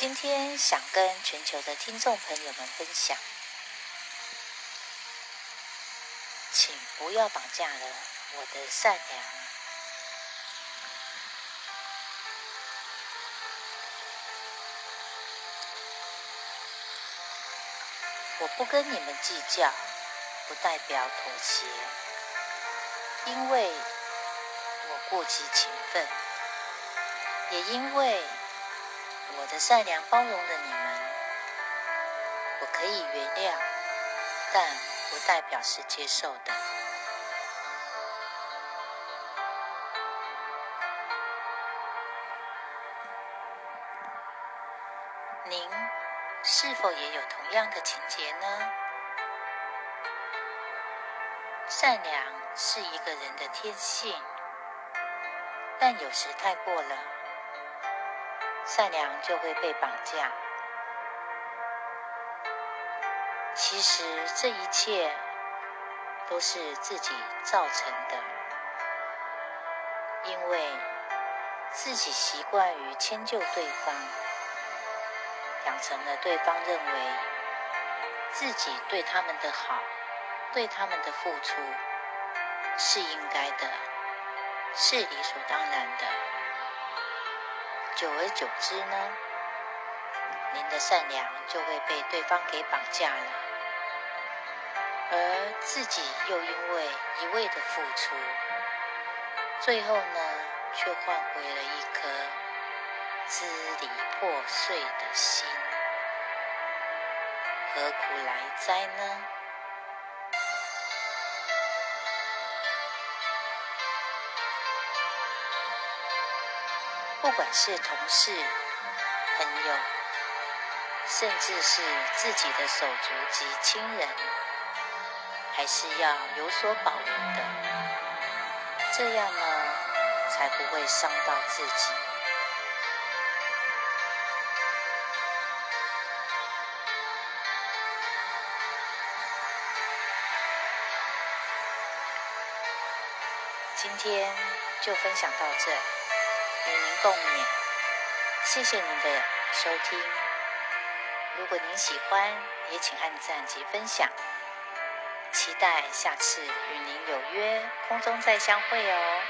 今天想跟全球的听众朋友们分享，请不要绑架了我的善良。我不跟你们计较，不代表妥协，因为我顾及情分，也因为。我的善良包容了你们，我可以原谅，但不代表是接受的。您是否也有同样的情节呢？善良是一个人的天性，但有时太过了。善良就会被绑架。其实这一切都是自己造成的，因为自己习惯于迁就对方，养成了对方认为自己对他们的好、对他们的付出是应该的，是理所当然的。久而久之呢，您的善良就会被对方给绑架了，而自己又因为一味的付出，最后呢，却换回了一颗支离破碎的心，何苦来哉呢？不管是同事、朋友，甚至是自己的手足及亲人，还是要有所保留的，这样呢，才不会伤到自己。今天就分享到这。共勉，谢谢您的收听。如果您喜欢，也请按赞及分享。期待下次与您有约，空中再相会哦。